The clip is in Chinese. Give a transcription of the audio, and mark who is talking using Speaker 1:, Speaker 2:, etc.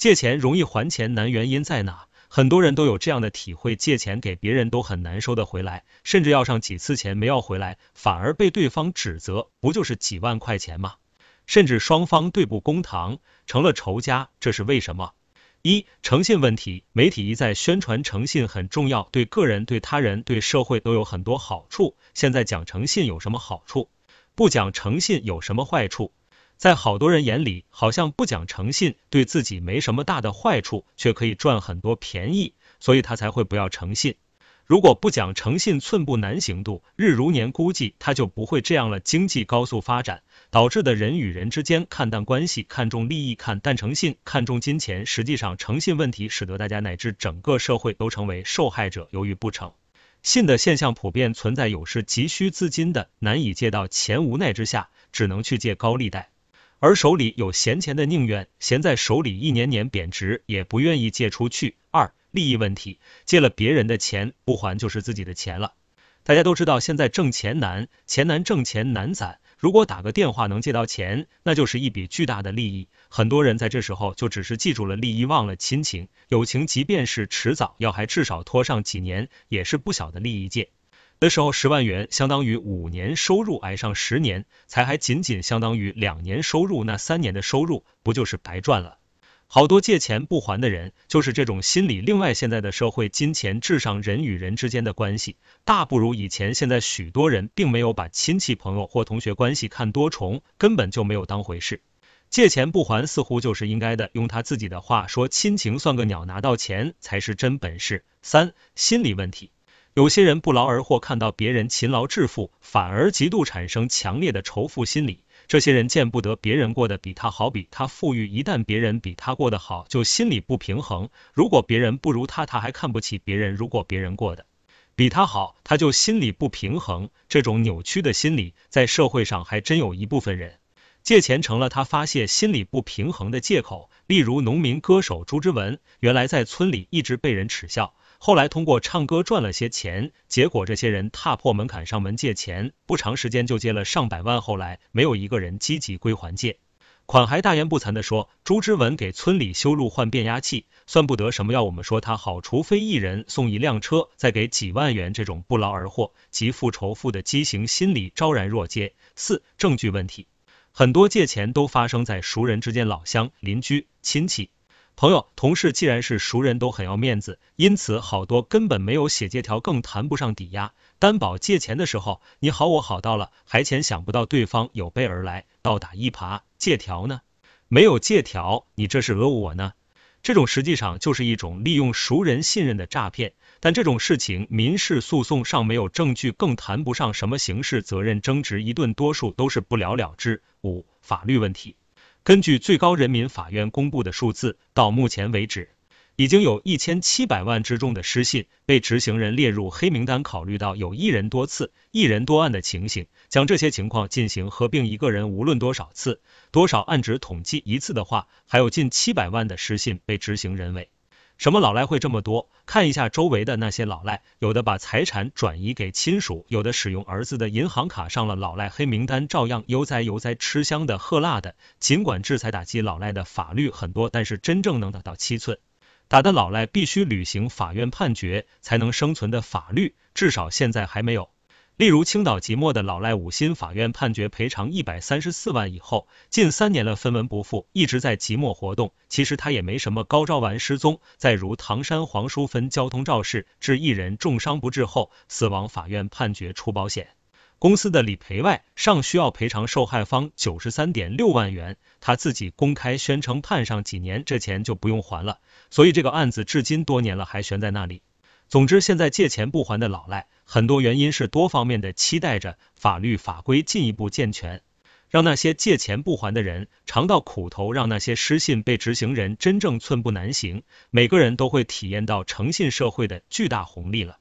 Speaker 1: 借钱容易还钱难，原因在哪？很多人都有这样的体会，借钱给别人都很难收得回来，甚至要上几次钱没要回来，反而被对方指责，不就是几万块钱吗？甚至双方对簿公堂，成了仇家，这是为什么？一诚信问题，媒体一再宣传诚信很重要，对个人、对他人、对社会都有很多好处。现在讲诚信有什么好处？不讲诚信有什么坏处？在好多人眼里，好像不讲诚信对自己没什么大的坏处，却可以赚很多便宜，所以他才会不要诚信。如果不讲诚信，寸步难行，度日如年，估计他就不会这样了。经济高速发展导致的人与人之间看淡关系，看重利益，看淡诚信，看重金钱。实际上，诚信问题使得大家乃至整个社会都成为受害者。由于不诚信的现象普遍存在，有时急需资金的难以借到钱，无奈之下只能去借高利贷。而手里有闲钱的，宁愿闲在手里一年年贬值，也不愿意借出去。二、利益问题，借了别人的钱不还，就是自己的钱了。大家都知道，现在挣钱难，钱难挣，钱难攒。如果打个电话能借到钱，那就是一笔巨大的利益。很多人在这时候就只是记住了利益，忘了亲情、友情。即便是迟早要还，至少拖上几年，也是不小的利益借。的时候，十万元相当于五年收入，挨上十年才还仅仅相当于两年收入，那三年的收入不就是白赚了？好多借钱不还的人就是这种心理。另外，现在的社会金钱至上，人与人之间的关系大不如以前。现在许多人并没有把亲戚朋友或同学关系看多重，根本就没有当回事。借钱不还似乎就是应该的。用他自己的话说：“亲情算个鸟，拿到钱才是真本事。”三、心理问题。有些人不劳而获，看到别人勤劳致富，反而极度产生强烈的仇富心理。这些人见不得别人过得比他好，比他富裕。一旦别人比他过得好，就心里不平衡。如果别人不如他，他还看不起别人；如果别人过得比他好，他就心里不平衡。这种扭曲的心理，在社会上还真有一部分人借钱成了他发泄心理不平衡的借口。例如，农民歌手朱之文，原来在村里一直被人耻笑。后来通过唱歌赚了些钱，结果这些人踏破门槛上门借钱，不长时间就借了上百万。后来没有一个人积极归还借款，还大言不惭的说朱之文给村里修路换变压器，算不得什么。要我们说他好，除非一人送一辆车，再给几万元，这种不劳而获、极富仇富的畸形心理昭然若揭。四、证据问题，很多借钱都发生在熟人之间，老乡、邻居、亲戚。朋友、同事既然是熟人，都很要面子，因此好多根本没有写借条，更谈不上抵押、担保。借钱的时候，你好我好到了，还钱想不到对方有备而来，倒打一耙。借条呢？没有借条，你这是讹我呢？这种实际上就是一种利用熟人信任的诈骗。但这种事情民事诉讼上没有证据，更谈不上什么刑事责任争执，一顿多数都是不了了之。五、法律问题。根据最高人民法院公布的数字，到目前为止，已经有一千七百万之众的失信被执行人列入黑名单。考虑到有一人多次、一人多案的情形，将这些情况进行合并，一个人无论多少次、多少案值统计一次的话，还有近七百万的失信被执行人为。什么老赖会这么多？看一下周围的那些老赖，有的把财产转移给亲属，有的使用儿子的银行卡上了老赖黑名单，照样悠哉悠哉吃香的喝辣的。尽管制裁打击老赖的法律很多，但是真正能打到七寸，打的老赖必须履行法院判决才能生存的法律，至少现在还没有。例如青岛即墨的老赖五心法院判决赔偿一百三十四万以后，近三年了分文不付，一直在即墨活动。其实他也没什么高招，完失踪。再如唐山黄淑芬交通肇事致一人重伤不治后死亡，法院判决出保险公司的理赔外，尚需要赔偿受害方九十三点六万元。他自己公开宣称判上几年，这钱就不用还了。所以这个案子至今多年了还悬在那里。总之，现在借钱不还的老赖，很多原因是多方面的，期待着法律法规进一步健全，让那些借钱不还的人尝到苦头，让那些失信被执行人真正寸步难行，每个人都会体验到诚信社会的巨大红利了。